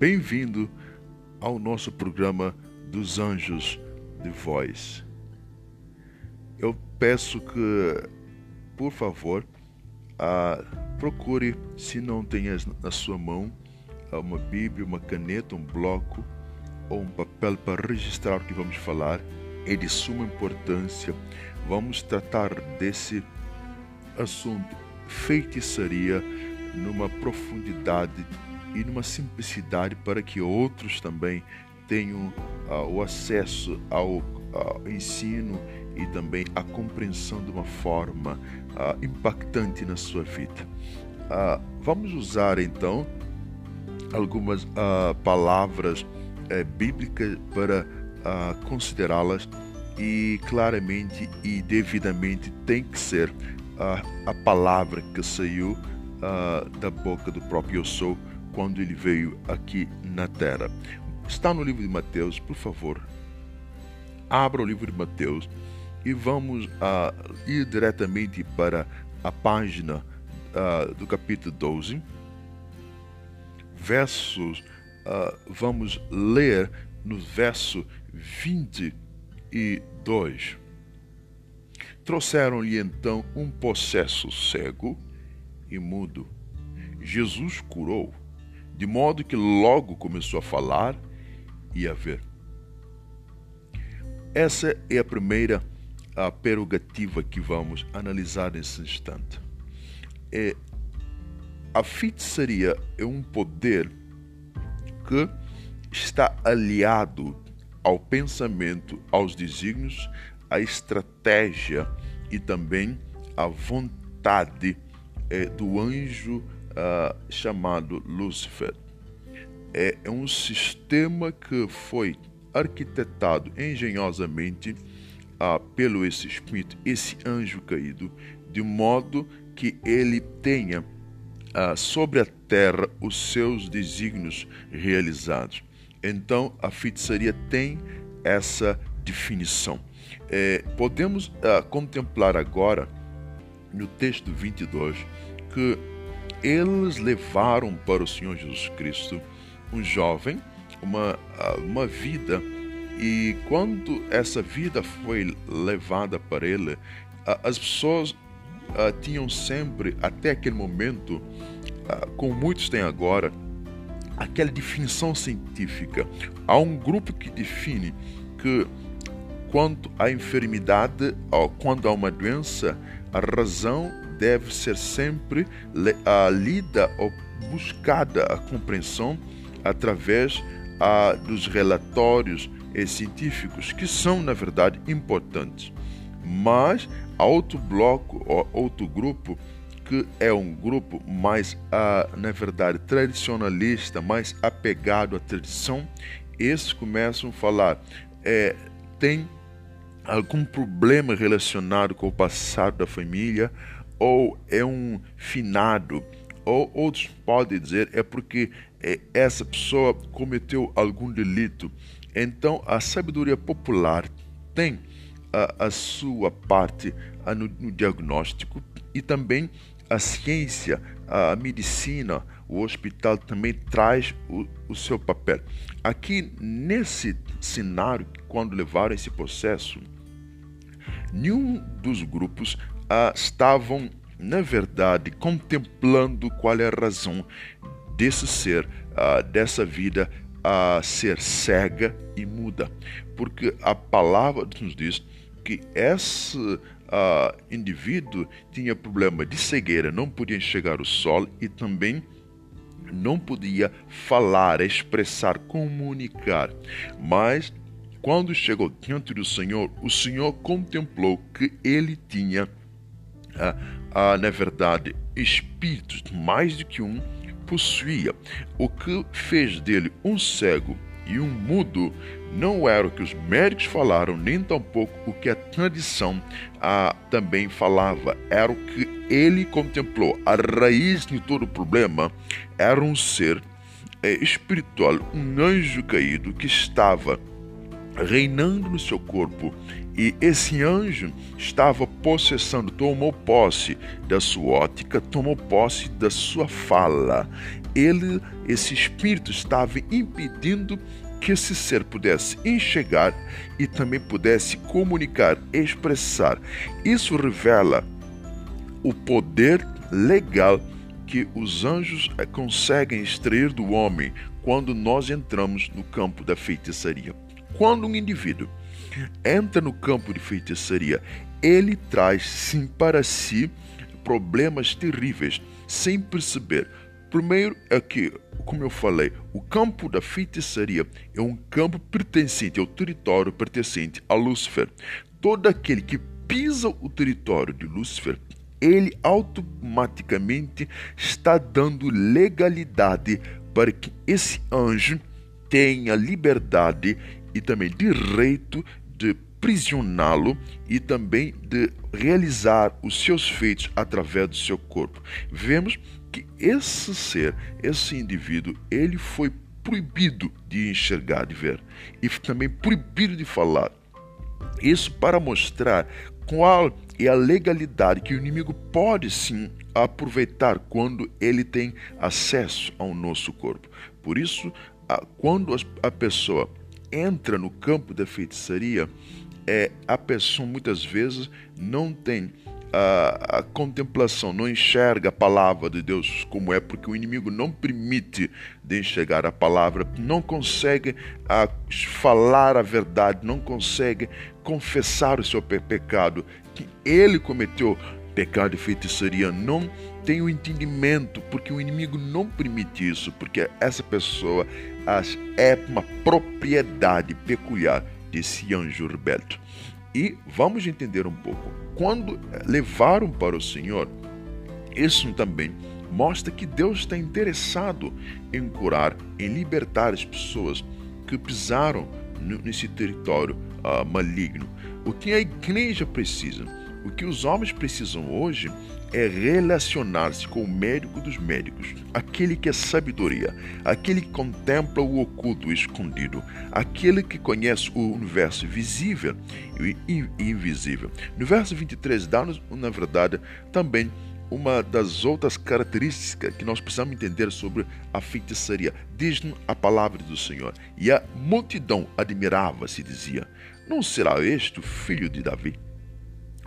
Bem-vindo ao nosso programa dos Anjos de Voz. Eu peço que, por favor, procure, se não tem na sua mão, uma Bíblia, uma caneta, um bloco ou um papel para registrar o que vamos falar. É de suma importância. Vamos tratar desse assunto, feitiçaria, numa profundidade e numa simplicidade para que outros também tenham uh, o acesso ao, ao, ensino e também a compreensão de uma forma uh, impactante na sua vida. Vamos usar então algumas palavras eh, bíblicas para considerá-las e claramente e devidamente tem que ser a palavra que saiu da boca do próprio Eu Sou quando ele veio aqui na terra. Está no livro de Mateus, por favor. Abra o livro de Mateus e vamos uh, ir diretamente para a página uh, do capítulo 12. Versos, uh, vamos ler no verso 22. Trouxeram-lhe então um possesso cego e mudo. Jesus curou de modo que logo começou a falar e a ver. Essa é a primeira a prerrogativa que vamos analisar nesse instante. É, a feitiçaria é um poder que está aliado ao pensamento, aos desígnios, à estratégia e também à vontade é, do anjo uh, chamado Lúcifer. É, é um sistema que foi arquitetado engenhosamente uh, pelo esse espírito, esse anjo caído, de modo que ele tenha uh, sobre a terra os seus desígnios realizados. Então a feitiçaria tem essa definição. É, podemos contemplar agora no texto 22 que eles levaram para o Senhor Jesus Cristo um jovem, uma, ah, uma vida, e quando essa vida foi levada para ele, as pessoas uh, tinham sempre, até aquele momento, uh, como muitos têm agora, aquela definição científica. Há um grupo que define que quando há enfermidade ou quando há uma doença, a razão deve ser sempre lida ou buscada a compreensão através uh, dos relatórios científicos, que são, na verdade, importantes. Mas há outro bloco, ou outro grupo, que é um grupo mais, na verdade, tradicionalista, mais apegado à tradição, esses começam a falar, é, tem algum problema relacionado com o passado da família, ou é um finado, ou outros podem dizer é porque é, essa pessoa cometeu algum delito. Então a sabedoria popular tem a, a sua parte a, no, no diagnóstico e também a ciência, a medicina, o hospital também traz o, o, seu papel. Aqui nesse cenário, quando levaram esse processo, nenhum dos grupos estavam, na verdade, contemplando qual é a razão desse ser, dessa vida, a ser cega e muda. Porque a palavra nos diz que esse uh, indivíduo tinha problema de cegueira, não podia enxergar o sol e também não podia falar, expressar, comunicar. Mas quando chegou diante do Senhor, o Senhor contemplou que ele tinha ah, ah, na verdade, espíritos, mais do que um, possuía. O que fez dele um cego e um mudo não era o que os médicos falaram, nem tampouco o que a tradição ah, também falava. Era o que ele contemplou. A raiz de todo o problema era um ser é, espiritual, um anjo caído que estava reinando no seu corpo e esse anjo estava possessando, tomou posse da sua ótica, tomou posse da sua fala. ele, esse espírito, estava impedindo que esse ser pudesse enxergar e também pudesse comunicar, expressar. Isso revela o poder legal que os anjos eh, conseguem extrair do homem quando nós entramos no campo da feitiçaria. Quando um indivíduo entra no campo de feitiçaria, ele traz sim para si problemas terríveis, sem perceber. Primeiro é que, como eu falei, o campo da feitiçaria é um campo pertencente ao território pertencente a Lúcifer. Todo aquele que pisa o território de Lúcifer ele automaticamente está dando legalidade para que esse anjo tenha liberdade e também direito de prisioná-lo e também de realizar os seus feitos através do seu corpo. Vemos que esse ser, esse indivíduo, ele foi proibido de enxergar, de ver, e também proibido de falar. Isso para mostrar qual é a legalidade que o inimigo pode sim aproveitar quando ele tem acesso ao nosso corpo. Por isso, quando a pessoa entra no campo da feitiçaria, é, a pessoa muitas vezes não tem a, a, contemplação, não enxerga a palavra de Deus como é, porque o inimigo não permite de enxergar a palavra, não consegue a, falar a verdade, não consegue confessar o seu pe pecado, que ele cometeu pecado e feitiçaria, não tem o entendimento, porque o inimigo não permite isso, porque essa pessoa é uma propriedade peculiar desse anjo rebelde. E vamos entender um pouco. Quando levaram para o Senhor, isso também mostra que Deus está interessado em curar, em libertar as pessoas que pisaram nesse território uh, maligno. O que a igreja precisa, o que os homens precisam hoje é relacionar-se com o médico dos médicos, aquele que é sabedoria, aquele que contempla o oculto, o escondido, aquele que conhece o universo visível e invisível. No verso 23 dá-nos, na verdade, também uma das outras características que nós precisamos entender sobre a feitiçaria. Diz-nos a palavra do Senhor. E a multidão admirava-se e dizia: Não será este o filho de Davi?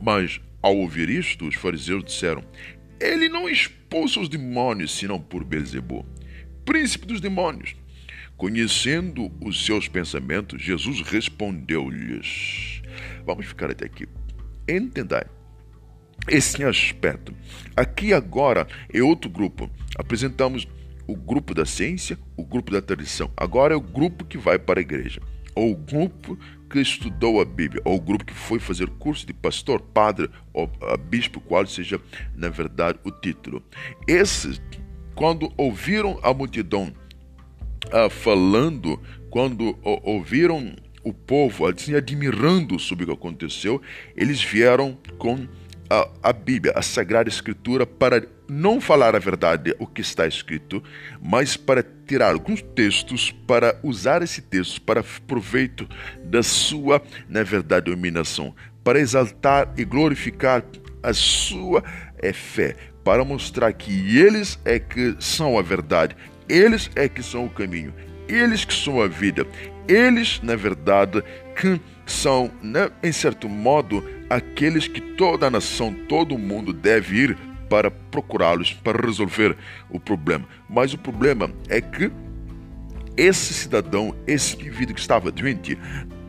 Mas ao ouvir isto, os fariseus disseram: Ele não expulsa os demônios senão por Belzebô, príncipe dos demônios. Conhecendo os seus pensamentos, Jesus respondeu-lhes. Vamos ficar até aqui. Entendai esse aspecto. Aqui agora é outro grupo. Apresentamos o grupo da ciência, o grupo da tradição. Agora é o grupo que vai para a igreja ou o grupo que estudou a Bíblia, ou o grupo que foi fazer curso de pastor, padre ou bispo, qual seja, na verdade, o título. Esses, quando ouviram a multidão uh, falando, quando ouviram o povo assim, admirando sobre o que aconteceu, eles vieram com a, a Bíblia, a Sagrada Escritura, para não falar a verdade, o que está escrito, mas para tirar alguns textos, para usar esse texto para proveito da sua, na verdade, dominação, para exaltar e glorificar a sua é, fé, para mostrar que eles é que são a verdade, eles é que são o caminho, eles que são a vida, eles, na verdade, que são, né, em certo modo, aqueles que toda a nação, todo mundo deve ir para procurá-los, para resolver o problema. Mas o problema é que esse cidadão, esse indivíduo que estava doente,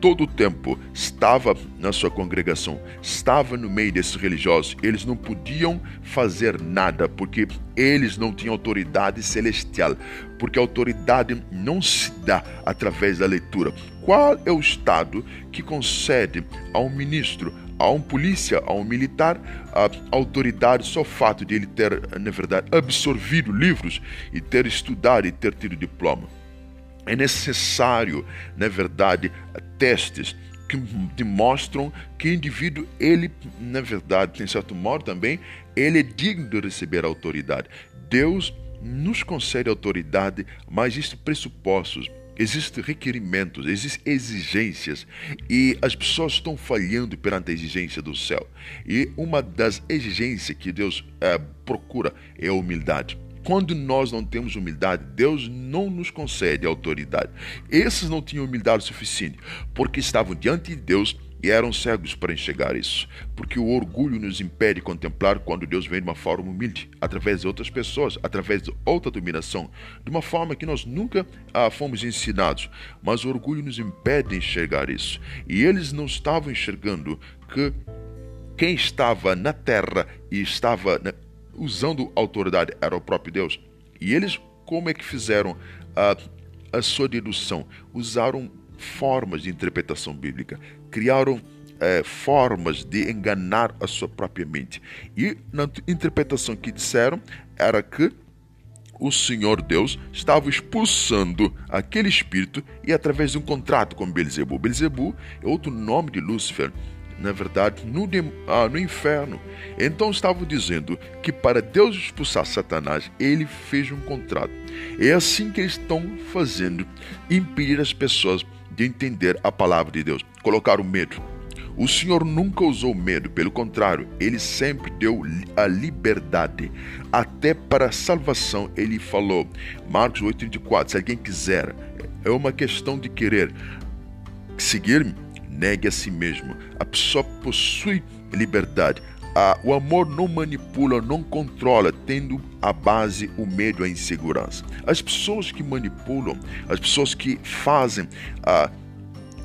todo o tempo estava na sua congregação, estava no meio desses religiosos. Eles não podiam fazer nada porque eles não tinham autoridade celestial, porque a autoridade não se dá através da leitura. Qual é o estado que concede a um ministro, a um polícia, a um militar, a autoridade só o fato de ele ter, na verdade, absorvido livros e ter estudado e ter tido diploma? É necessário, na verdade, testes que demonstram que o indivíduo, ele, na verdade, tem certo modo também, ele é digno de receber autoridade. Deus nos concede autoridade, mas existem pressupostos, existem requerimentos, existem exigências e as pessoas estão falhando perante a exigência do céu. E uma das exigências que Deus é, procura é a humildade. Quando nós não temos humildade, Deus não nos concede autoridade. Esses não tinham humildade suficiente, porque estavam diante de Deus e eram cegos para enxergar isso, porque o orgulho nos impede contemplar quando Deus vem de uma forma humilde, através de outras pessoas, através de outra dominação, de uma forma que nós nunca ah, fomos ensinados. Mas o orgulho nos impede de enxergar isso. E eles não estavam enxergando que quem estava na terra e estava né, usando autoridade era o próprio Deus. E eles, como é que fizeram a, a sua dedução? Usaram formas de interpretação bíblica, criaram é, formas de enganar a sua própria mente. E na interpretação que disseram era que o Senhor Deus estava expulsando aquele espírito e através de um contrato com Belzebu. Belzebu é outro nome de Lúcifer na verdade, no, ah, no inferno. Então estavam dizendo que para Deus expulsar Satanás, ele fez um contrato. É assim que eles estão fazendo, impedir as pessoas de entender a palavra de Deus, colocar o medo. O Senhor nunca usou medo, pelo contrário, ele sempre deu a liberdade. Até para a salvação, ele falou, Marcos 8,34: se alguém quiser, é uma questão de querer seguir-me, negue a si mesmo. A pessoa possui liberdade. o amor não manipula, não controla, tendo a base o medo a insegurança. As pessoas que manipulam, as pessoas que fazem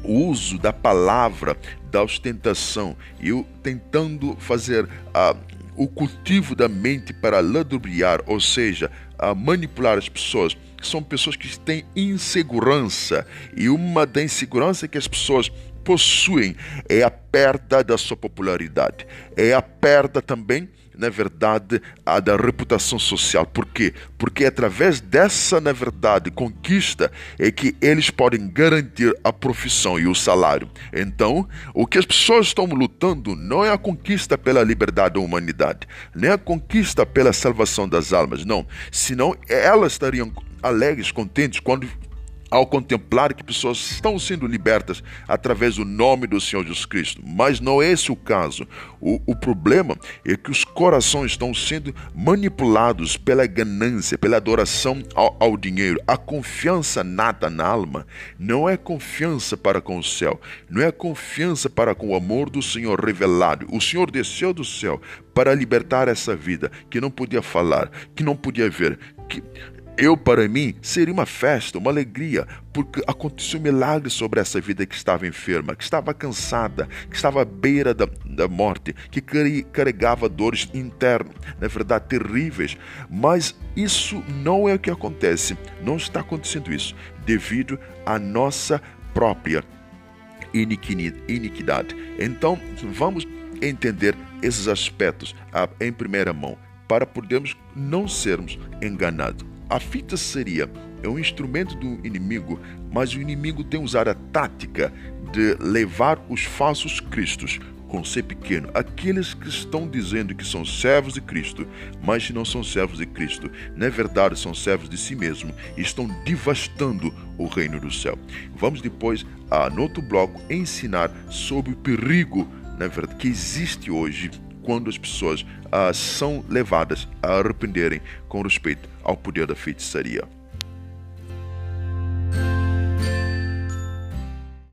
o uso da palavra, da ostentação e tentando fazer o cultivo da mente para ludibriar, ou seja, manipular as pessoas, são pessoas que têm insegurança e uma da insegurança que as pessoas possuem é a perda da sua popularidade, é a perda também, na verdade, a da reputação social. Por quê? Porque é através dessa, na verdade, conquista é que eles podem garantir a profissão e o salário. Então, o que as pessoas estão lutando não é a conquista pela liberdade da humanidade, nem a conquista pela salvação das almas, não. Senão elas estariam alegres, contentes quando ao contemplar que pessoas estão sendo libertas através do nome do Senhor Jesus Cristo. Mas não é esse o caso. O, o problema é que os corações estão sendo manipulados pela ganância, pela adoração ao, ao dinheiro. A confiança nata na alma não é confiança para com o céu, não é confiança para com o amor do Senhor revelado. O Senhor desceu do céu para libertar essa vida que não podia falar, que não podia ver, que eu, para mim, seria uma festa, uma alegria, porque aconteceu um milagre sobre essa vida que estava enferma, que estava cansada, que estava à beira da, da morte, que carregava dores internas, na verdade, terríveis. Mas isso não é o que acontece, não está acontecendo isso, devido à nossa própria iniquidade. Então, vamos entender esses aspectos ah, em primeira mão, para podermos não sermos enganados. A fita seria é um instrumento do inimigo, mas o inimigo tem usado a tática de levar os falsos cristos com C pequeno, aqueles que estão dizendo que são servos de Cristo, mas não são servos de Cristo, na verdade são servos de si mesmo e estão devastando o reino do céu. Vamos depois, a, no outro bloco, ensinar sobre o perigo na verdade, que existe hoje quando as pessoas ah, são levadas a arrependerem com respeito ao poder da feitiçaria.